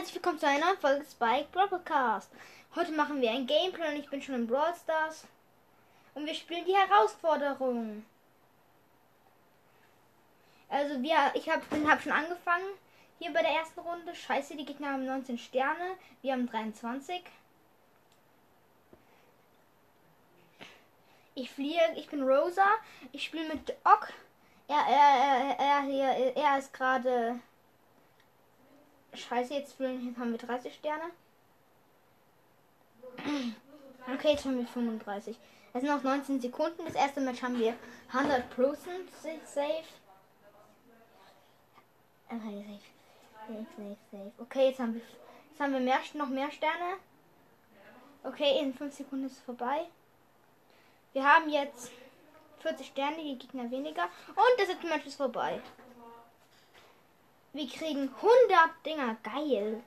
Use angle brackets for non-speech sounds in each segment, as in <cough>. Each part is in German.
herzlich willkommen zu einer neuen Folge Spike Broadcast. Heute machen wir ein Gameplay und ich bin schon in Brawl Stars. Und wir spielen die Herausforderung. Also wir, ich habe hab schon angefangen. Hier bei der ersten Runde. Scheiße, die Gegner haben 19 Sterne. Wir haben 23. Ich fliehe, ich bin Rosa. Ich spiele mit Ock. Er, er, er, er, er, er ist gerade Scheiße, jetzt haben wir 30 Sterne. Okay, jetzt haben wir 35. Es sind noch 19 Sekunden. Das erste Match haben wir 100% safe. Okay, safe, safe, safe. Okay, jetzt haben wir, jetzt haben wir mehr, noch mehr Sterne. Okay, in 5 Sekunden ist es vorbei. Wir haben jetzt 40 Sterne, die Gegner weniger. Und das Match ist vorbei. Wir kriegen 100 Dinger. Geil.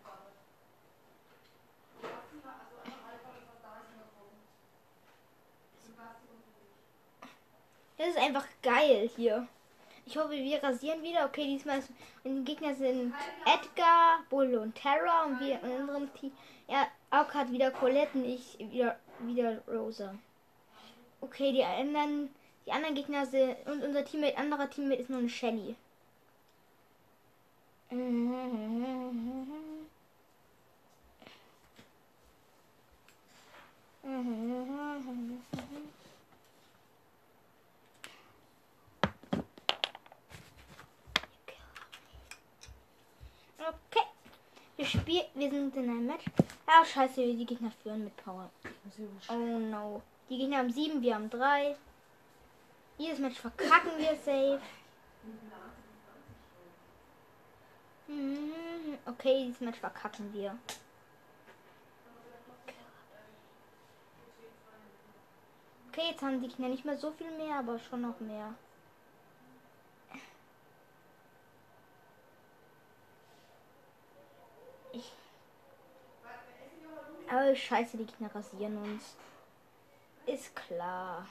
Das ist einfach geil hier. Ich hoffe, wir rasieren wieder. Okay, diesmal ist, die Gegner sind Edgar, Bull und Terra und wir in unserem Team. Ja, auch hat wieder Colette und ich wieder, wieder Rosa. Okay, die anderen, die anderen Gegner sind und unser Teammate, anderer Teammate ist nur ein Shelly. Wir spielen. Wir sind in einem Match. Ah, scheiße, die Gegner führen mit Power. Oh no. Die Gegner haben sieben, wir haben drei. Jedes Match verkacken wir safe. Mhm. Okay, dieses Match verkacken wir. Okay, jetzt haben die Kinder nicht mehr so viel mehr, aber schon noch mehr. Aber scheiße, die Kinder rasieren uns. Ist klar.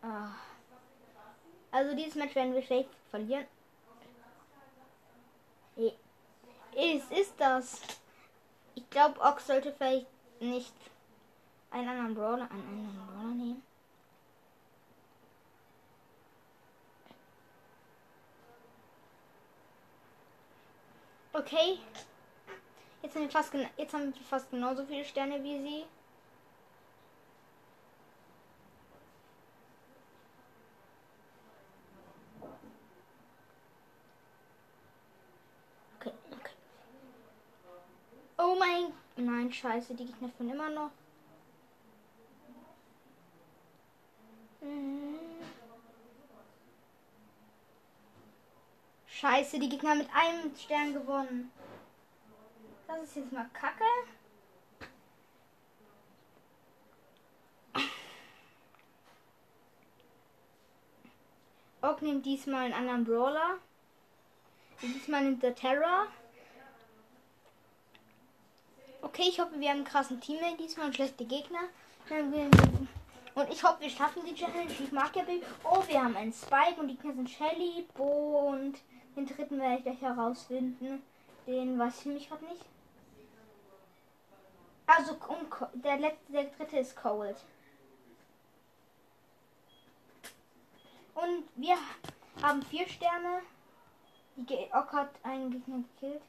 Ah. Also dieses Match werden wir schlecht verlieren. Ist, ist das? Ich glaube, Ox sollte vielleicht nicht einen anderen Brawler, einen anderen Brawler nehmen. Okay. Jetzt haben wir fast, jetzt haben wir fast genauso viele Sterne wie sie. Nein, scheiße, die Gegner von immer noch. Scheiße, die Gegner mit einem Stern gewonnen. Das ist jetzt mal kacke. Oak nimmt diesmal einen anderen Brawler. Diesmal nimmt der Terror. Okay, ich hoffe, wir haben einen krassen Teammate diesmal und schlechte Gegner. Und ich hoffe, wir schaffen die Challenge. Ich mag ja Bill. Oh, wir haben einen Spike und die Gegner sind Shelly, Bo und den dritten werde ich gleich herausfinden. Den weiß ich nämlich gerade nicht. Also, der, letzte, der dritte ist Cold. Und wir haben vier Sterne. Die Ock hat einen Gegner gekillt.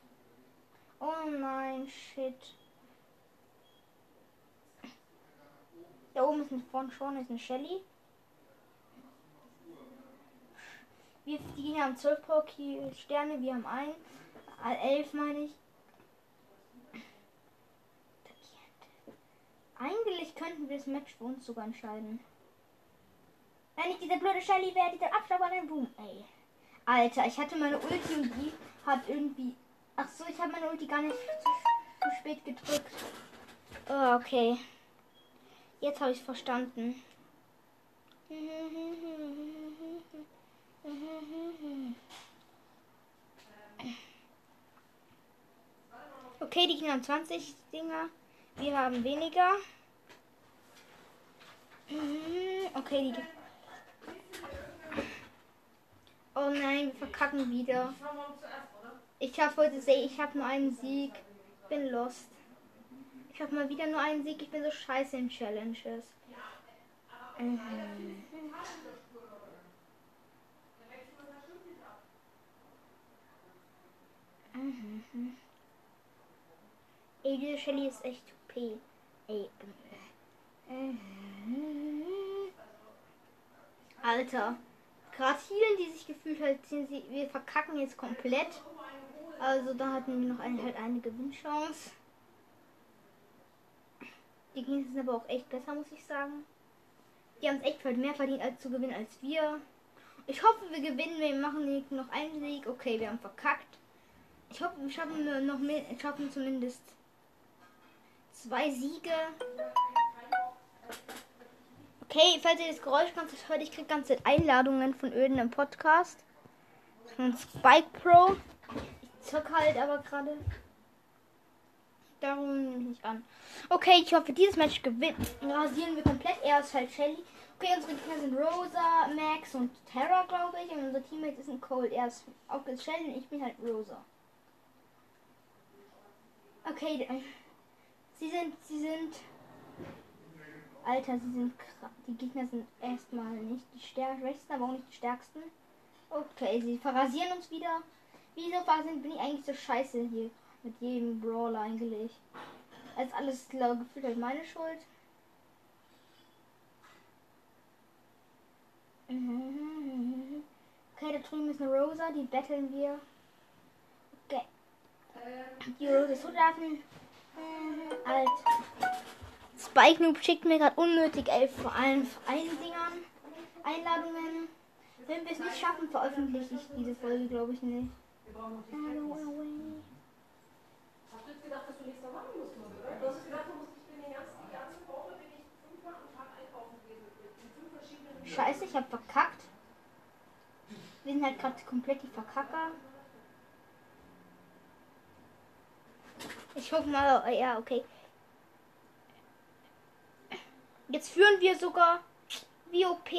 Oh nein, shit. Da oben ist ein von schon ist ein Shelly. Wir die haben 12 Sterne, wir haben ein. 11 meine ich. Eigentlich könnten wir das Match für uns sogar entscheiden. Wenn ich diese blöde Shelly wäre, dieser Abstauber Boom. Ey. Alter, ich hatte meine Ulti und die hat irgendwie. Ach so, ich habe meine Ulti gar nicht zu, zu spät gedrückt. Oh, okay. Jetzt habe ich es verstanden. <laughs> Okay, die Kinder haben 20 Dinger. Wir haben weniger. Okay, die. Oh nein, wir verkacken wieder. Ich habe heute sehe, ich habe nur einen Sieg. Bin lost. Ich habe mal wieder nur einen Sieg. Ich bin so scheiße in Challenges. Mhm. Mhm. Ey, diese Shelly ist echt OP. Ey. Mhm. Alter. Gerade Healen, die sich gefühlt sind sie, wir verkacken jetzt komplett. Also da hatten wir noch eine, halt eine Gewinnchance. Die Gegner sind aber auch echt besser, muss ich sagen. Die haben es echt mehr verdient als zu gewinnen als wir. Ich hoffe, wir gewinnen. Wir machen noch einen Sieg. Okay, wir haben verkackt. Ich hoffe, wir schaffen noch mehr, schaffen zumindest zwei Siege. Okay, falls ihr das Geräusch ganz hört, ich kriege ganze Einladungen von Öden im Podcast. Von Spike Pro. Ich zock halt aber gerade. Darum nehme ich nicht an. Okay, ich hoffe, dieses Match gewinnt. Rasieren wir komplett. Er ist halt Shelly. Okay, unsere Gegner sind Rosa, Max und Terra, glaube ich. Und unser Teammate ist ein Cold. Er ist auch Shelly und ich bin halt Rosa. Okay, sie sind, sie sind. Alter, sie sind Die Gegner sind erstmal nicht die stärksten, aber auch nicht die stärksten. Okay, sie verrasieren uns wieder. Wieso bin ich eigentlich so scheiße hier mit jedem Brawler eigentlich? Als alles glaub, gefühlt halt meine Schuld. <laughs> Okay, da drüben ist eine Rosa, die betteln wir. So Soldaten. Alt. Spike Noob schickt mir gerade unnötig elf vor allem Dingern. Einladungen. Wenn wir es nicht schaffen, veröffentliche ich diese Folge, glaube ich nicht. Hello away. Hast Scheiße, ich hab verkackt. Wir sind halt gerade komplett die Verkacker. Ich hoffe mal, oh, ja, okay. Jetzt führen wir sogar WOP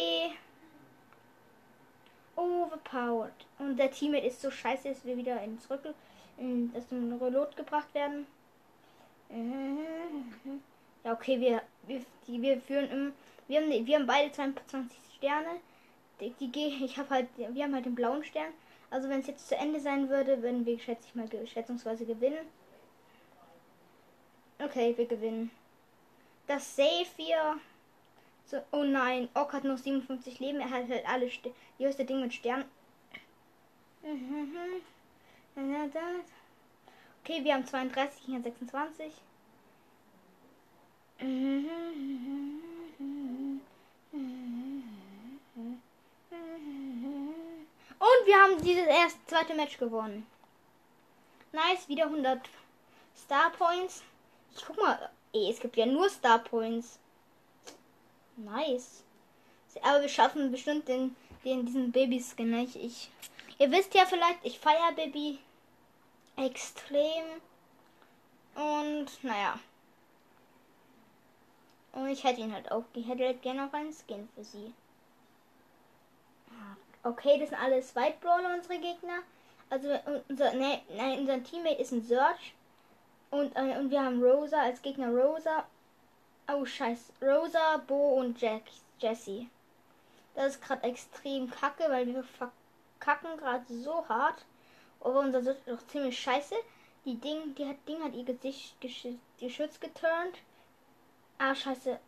overpowered. Und der Teammate ist so scheiße, dass wir wieder ins Rückel, in das Reload gebracht werden. Ja, okay, wir, wir, die, wir führen im, wir haben, wir haben beide 22 Sterne. Die, die, ich habe halt, wir haben halt den blauen Stern. Also wenn es jetzt zu Ende sein würde, würden wir, schätze ich mal, schätzungsweise gewinnen. Okay, wir gewinnen. Das Safe hier. So, oh nein, Ock hat noch 57 Leben. Er hat halt alle St die höchste Ding mit Stern. Okay, wir haben 32, ich habe 26. Und wir haben dieses erste zweite Match gewonnen. Nice, wieder 100 Star Points. Ich guck mal, ey, es gibt ja nur Star Points. Nice. Aber wir schaffen bestimmt den, den diesen Babyskin nicht. Ich, ihr wisst ja vielleicht, ich feiere Baby extrem. Und naja. Und ich hätte ihn halt auch. Ich hätte halt gerne noch einen Skin für sie. Okay, das sind alles White Brawler, unsere Gegner. Also unser, ne, nein, unser Teammate ist ein Search. Und, äh, und wir haben Rosa als Gegner Rosa. Oh scheiß. Rosa, Bo und Jack, Jesse. Das ist gerade extrem kacke, weil wir verkacken gerade so hart. Aber unser ist doch ziemlich scheiße. Die Ding, die hat Ding hat ihr Gesicht geschützt geturnt. Ah scheiße.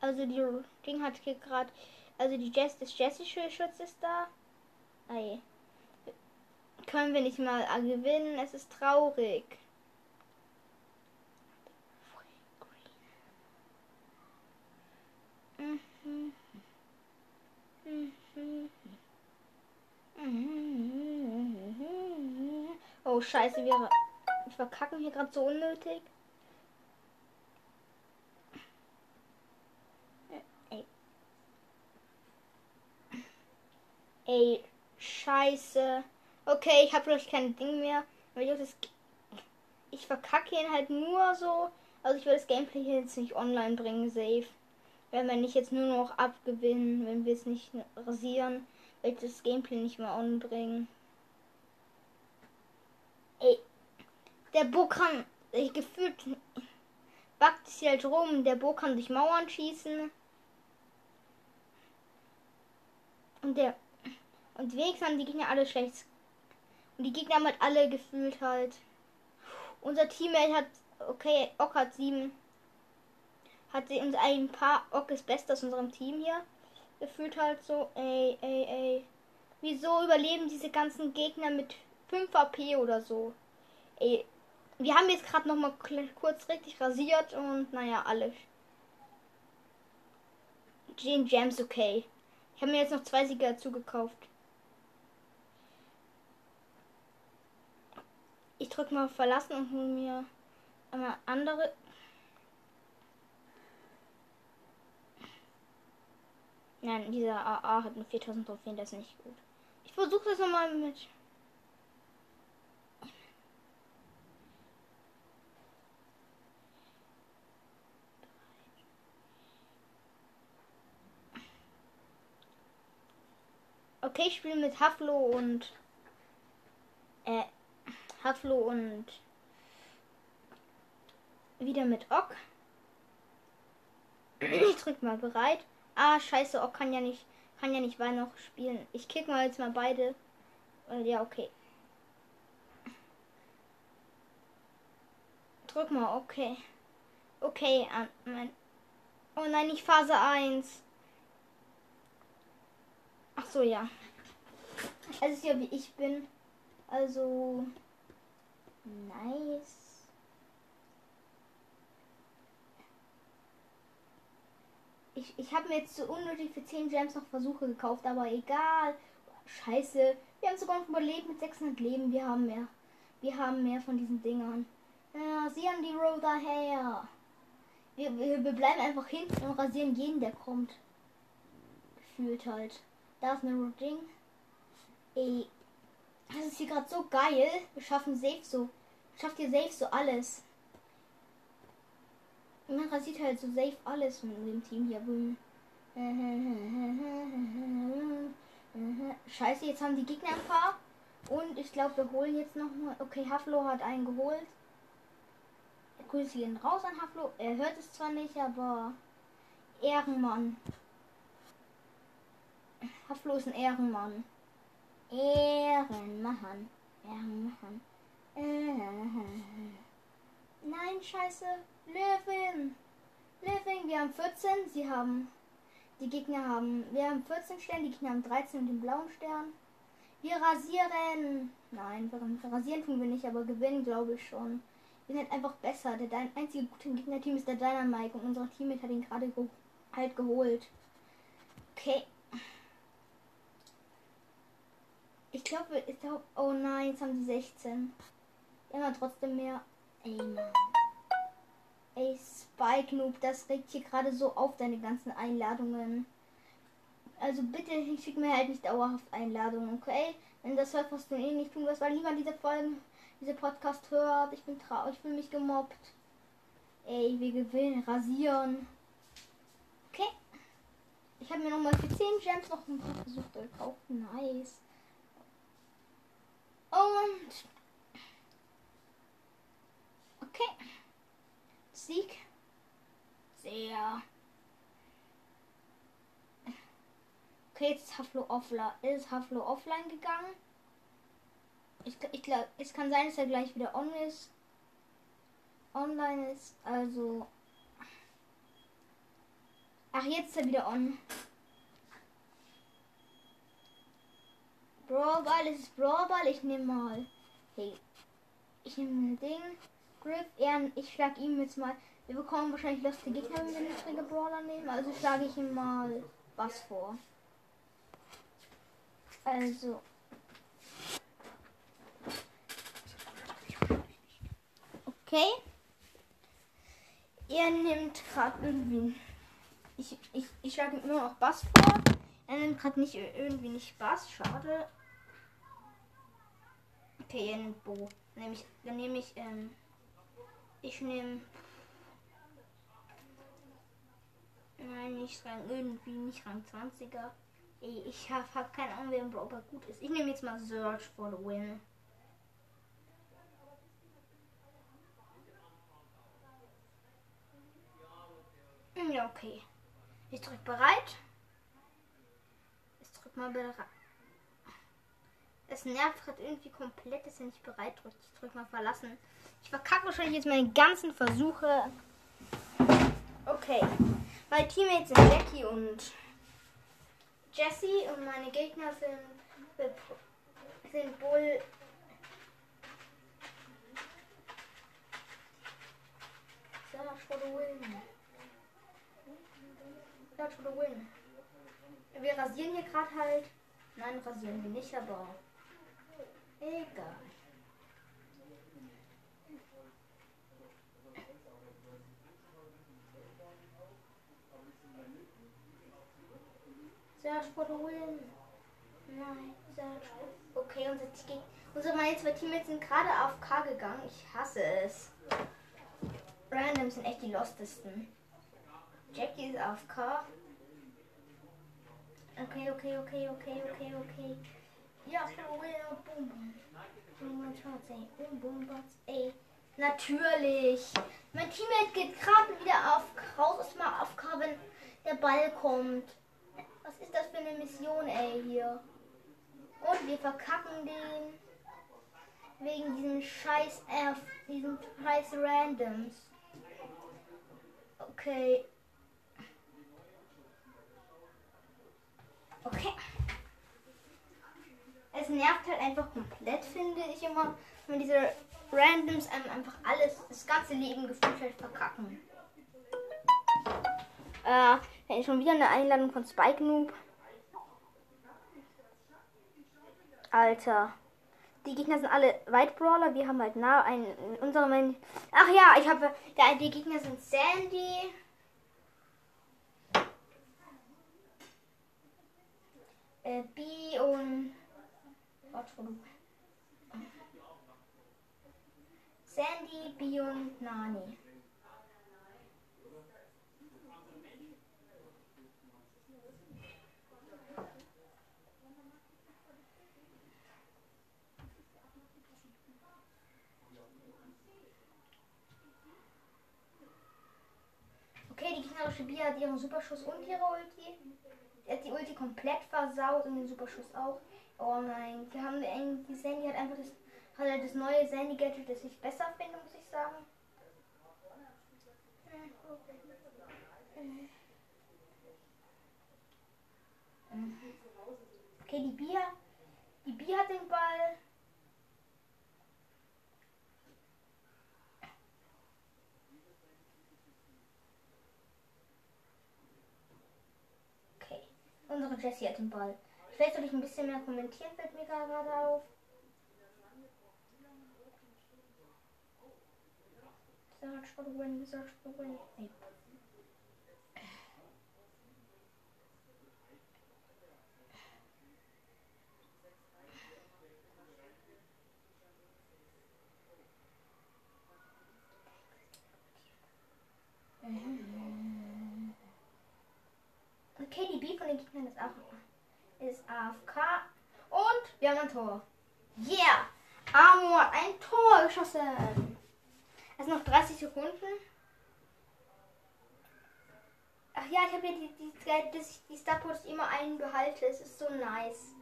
Also die Ding hat hier gerade. Also die Jess, das Jessische Schutz ist da. Ei können wir nicht mal gewinnen. Es ist traurig. Oh scheiße, wir verkacken hier gerade so unnötig. Ey. Scheiße. Okay, ich habe vielleicht kein Ding mehr. Ich, das, ich verkacke ihn halt nur so. Also ich will das Gameplay hier jetzt nicht online bringen, safe. Wenn wir nicht jetzt nur noch abgewinnen, wenn wir es nicht rasieren, wird das Gameplay nicht mehr anbringen. Ey, der Bo kann, ich gefühlt, backt sich halt rum, der Bo kann durch Mauern schießen. Und der, und wenigstens haben die Gegner alle schlecht. Und die Gegner haben halt alle gefühlt halt. Unser Teammate hat, okay, Ock hat sieben. Hat sie uns ein paar Ock ist best aus unserem Team hier. Gefühlt halt so, ey, ey, ey. Wieso überleben diese ganzen Gegner mit 5 AP oder so? Ey, wir haben jetzt gerade noch mal kurz richtig rasiert und naja, alles. Jane Gems okay. Ich habe mir jetzt noch zwei Sieger dazu gekauft. Ich drücke mal verlassen und hole mir einmal andere. Nein, dieser AA hat nur 4000 Trophäen, das ist nicht gut. Ich versuche das nochmal mit. Okay, ich spiele mit Haflo und äh, Haflo und wieder mit Ock. Ich drück mal bereit. Ah, scheiße, Ock kann ja nicht, kann ja nicht weiter noch spielen. Ich kick mal jetzt mal beide. Äh, ja, okay. Drück mal, okay. Okay, mein. Oh nein, nicht Phase 1. Ach so, ja. Es ist ja wie ich bin. Also. Nice. Ich, ich habe mir jetzt so unnötig für 10 Gems noch Versuche gekauft, aber egal. Scheiße. Wir haben sogar noch überlebt mit 600 Leben. Wir haben mehr. Wir haben mehr von diesen Dingern. Ja, sie haben die Road daher. Wir, wir, wir bleiben einfach hinten und rasieren jeden, der kommt. Gefühlt halt. Da ist eine Ding. Ey. Das ist hier gerade so geil. Wir schaffen safe so. Schafft ihr safe so alles. Man rasiert halt so safe alles mit dem Team hier. <laughs> Scheiße, jetzt haben die Gegner ein paar. Und ich glaube, wir holen jetzt noch mal. Okay, Haflo hat einen geholt. Grüße gehen raus an Haflo. Er hört es zwar nicht, aber Ehrenmann. Haflo ist ein Ehrenmann. Ehrenmann. Ehrenmann. Nein, scheiße. Löwen. Löwen, wir haben 14. Sie haben. Die Gegner haben. Wir haben 14 Sterne, die Gegner haben 13 und den blauen Stern. Wir rasieren. Nein, wir rasieren tun wir nicht, aber gewinnen glaube ich schon. Wir sind einfach besser. Der einzige gute Gegnerteam ist der Dynamite und unser Teammate hat ihn gerade ge halt geholt. Okay. Ich glaube, ich glaube, oh nein, jetzt haben sie 16. Immer trotzdem mehr. Ey, Mann. Ey, Spike Noob, das regt hier gerade so auf, deine ganzen Einladungen. Also bitte schick mir halt nicht dauerhaft Einladungen, okay? Wenn das hört, was du eh nicht tun wirst, weil niemand diese Folgen, diese Podcast hört. Ich bin traurig, ich fühle mich gemobbt. Ey, wir gewinnen, rasieren. Okay. Ich habe mir nochmal für 10 Gems noch ein paar Versuche gekauft. Nice. Und. Okay. Sieg. Sehr. Okay, jetzt ist Haflo offline. Ist Haflo offline gegangen? Ich, ich glaube, es kann sein, dass er gleich wieder on ist. Online ist. Also. Ach, jetzt ist er wieder on. Brawlball, es ist Brawlball. Ich nehme mal. Hey. Ich nehme ein Ding. Griff, Ehren. Ich schlage ihm jetzt mal. Wir bekommen wahrscheinlich lustige Gegner, wenn wir niedrige Brawler nehmen. Also schlage ich ihm mal was vor. Also. Okay. Er nimmt gerade irgendwie. Ich, ich, ich schlage ihm nur noch Bass vor. Er nimmt gerade nicht irgendwie nicht Bass. Schade. Okay, nimmt Bo. Nehme ich, dann nehme ich, ähm, ich nehme. Nein, nicht Rang irgendwie, nicht Rang 20er. Ey, ich habe hab keine Ahnung, wer im Brawler gut ist. Ich nehme jetzt mal Search for the Win. Hm, Ja, okay. Ich drück bereit. Mal bereit. Es nervt gerade irgendwie komplett, dass er nicht bereit drückt. Ich drück mal verlassen. Ich verkacke wahrscheinlich jetzt meine ganzen Versuche. Okay. Meine Teammates sind Jackie und Jessie und meine Gegner sind, sind Bull. Search for the win. Search for the win. Wir rasieren hier gerade halt. Nein, rasieren wir nicht, aber egal. The win. Nein, for... Okay, unser, Te- unsere meine zwei Teammates sind gerade auf K gegangen. Ich hasse es. Random sind echt die lostesten. Jackie ist auf K. Okay, okay, okay, okay, okay, okay. Ja, for the win. Boom, boom. Boom, boom. Boom, boom, ey. Natürlich. Mein Teammate geht gerade wieder auf raus aus mal auf wenn der Ball kommt. Was ist das für eine Mission, ey, hier? Und wir verkacken den. Wegen diesen scheiß F, diesen scheiß Randoms. Okay. Okay. Es nervt halt einfach komplett, finde ich immer, wenn diese Randoms einem einfach alles, das ganze Leben gefühlt halt verkacken. Äh, schon wieder eine Einladung von Spike Noob. Alter. Die Gegner sind alle White Brawler. Wir haben halt nah einen in unserem. Main- Ach ja, ich habe. Die Gegner sind Sandy. Äh, B und. Warte, wo du- Sandy, B und Nani. Okay, die gegnerische Bia hat ihren Superschuss und ihre Ulti. Sie hat die Ulti komplett versaut und den Superschuss auch. Oh nein, wir haben irgendwie, Sandy hat einfach das, hat halt das neue Sandy Gadget, das ich besser finde, muss ich sagen. Okay, die Bia, die Bia hat den Ball. Okay. Unsere Jessie hat den Ball. Vielleicht soll ich ein bisschen mehr kommentieren, fällt mir gerade auf. Search for the win, search for the win. Nee. Okay, die B von den Gegnern ist auch ist AFK. Und wir haben ein Tor. Yeah! Amor hat ein Tor geschossen. Es sind noch 30 Sekunden. Ach ja, ich habe ja die, die, die Star Post immer einen behalte. Es ist so nice.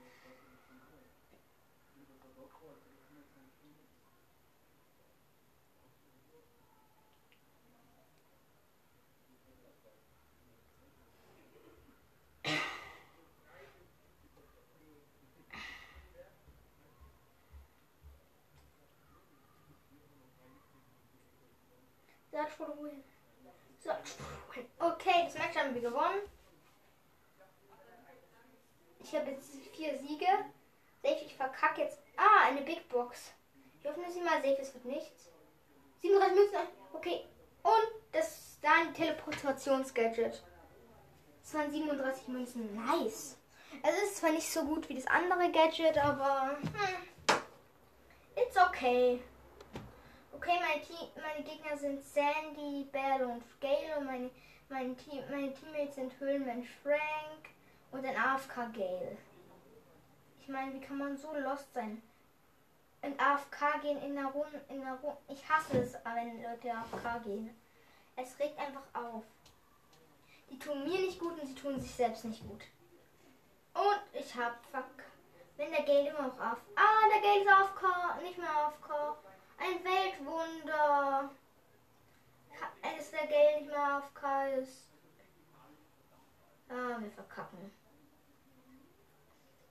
Search win. Search win. Okay, das Match haben wir gewonnen. Ich habe jetzt vier Siege. Safe, ich verkacke jetzt. Ah, eine Big Box. Ich hoffe, dass sie mal safe ist, wird nichts. 37 Münzen. Okay. Und das dann Teleportationsgadget. Das waren 37 Münzen. Nice. Es ist zwar nicht so gut wie das andere Gadget, aber hm, it's okay. Okay, meine, Team, meine Gegner sind Sandy, Belle und Gale und meine, Mein Team, meine Teammates sind Höhlenmensch Frank und ein AFK Gale. Ich meine, wie kann man so lost sein? In AFK gehen in der Runde, in der Runde. Ich hasse es, wenn Leute AFK gehen. Es regt einfach auf. Die tun mir nicht gut und sie tun sich selbst nicht gut. Und ich hab fuck. Wenn der Gale immer noch auf. Ah, der Gale ist AFK, nicht mehr AFK. Ein Weltwunder. Als der Gale nicht mehr AFK ist. Ah, wir verkacken.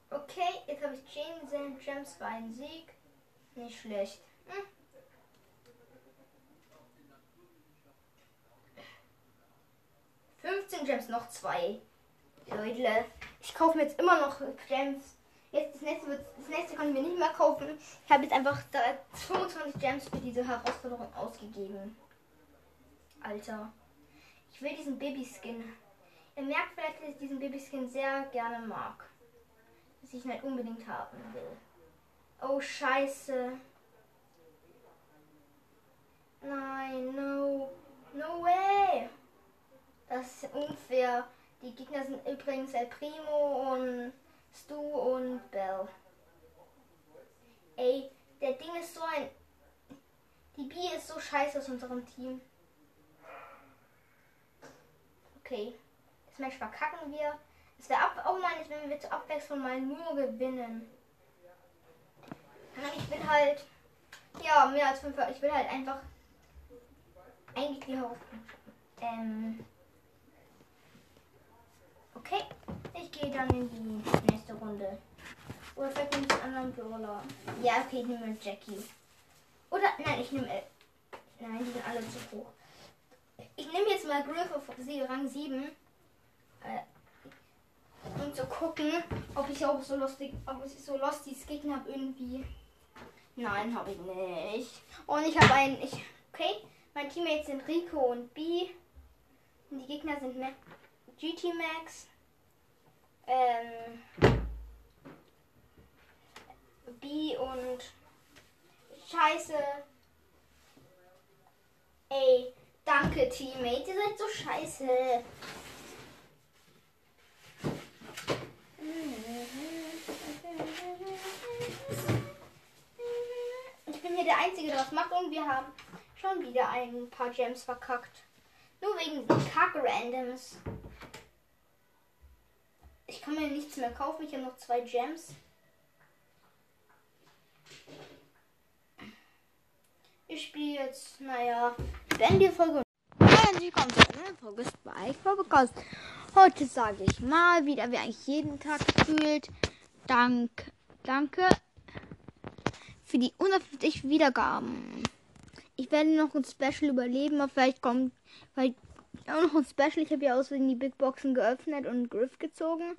Okay, jetzt habe ich 10 Gems für einen Sieg. Nicht schlecht. Hm? Gems, noch zwei. Leute, ich kaufe mir jetzt immer noch Gems. Jetzt das nächste, wird, das nächste kann ich mir nicht mehr kaufen. Ich habe jetzt einfach 25 Gems für diese Herausforderung ausgegeben. Alter. Ich will diesen Babyskin. Ihr merkt vielleicht, dass ich diesen Babyskin sehr gerne mag. Dass ich ihn halt unbedingt haben will. Oh, scheiße. Nein, no. No way. Das ist unfair. Die Gegner sind übrigens El Primo und Stu und Bell. Ey, der Ding ist so ein... Die B ist so scheiße aus unserem Team. Okay. Das Match verkacken wir. Es wäre ab... Oh nein, wenn wir zur Abwechslung mal nur gewinnen. Ich will halt. Ja, mehr als fünf. Ich will halt einfach. Eigentlich die Haupt. Ähm. Okay. Ich gehe dann in die nächste Runde. Oder vielleicht nehme ich einen anderen Brawler. Ja, okay, ich nehme Jackie. Oder, nein, ich nehme. Nein, die sind alle zu hoch. Ich nehme jetzt mal Griff auf Rang 7. Äh, um zu gucken, ob ich auch so lustig, ob ich so lustig Gegner habe irgendwie. Nein, habe ich nicht. Und ich habe einen. Ich, okay, mein Teammates sind Rico und B. Und die Gegner sind Ma GT Max. Ähm, B und Scheiße. Ey, danke Teammate, ihr seid so scheiße. bin hier der Einzige, der was macht und wir haben schon wieder ein paar Gems verkackt. Nur wegen Kack-Randoms. Ich kann mir nichts mehr kaufen. Ich habe noch zwei Gems. Ich spiele jetzt, naja, wenn die Folge. Herzlich willkommen zu einer Folge bei Podcast. Heute sage ich mal wieder, wie eigentlich jeden Tag gefühlt. Dank, danke für die 150 Wiedergaben. Ich werde noch ein Special überleben, aber vielleicht kommt vielleicht auch noch ein Special. Ich habe ja außerdem die Big Boxen geöffnet und Griff gezogen.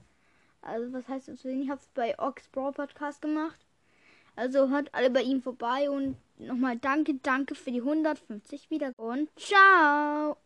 Also was heißt das? Ich habe es bei Ox Brawl Podcast gemacht. Also hört alle bei ihm vorbei und nochmal danke, danke für die 150 Wiedergaben und ciao!